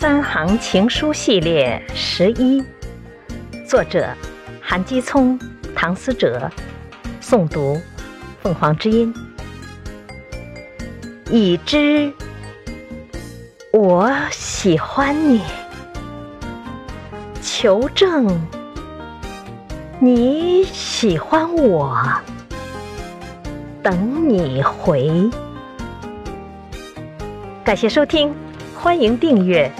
三行情书系列十一，作者韩基聪，唐思哲，诵读凤凰之音。已知我喜欢你，求证你喜欢我。等你回。感谢收听，欢迎订阅。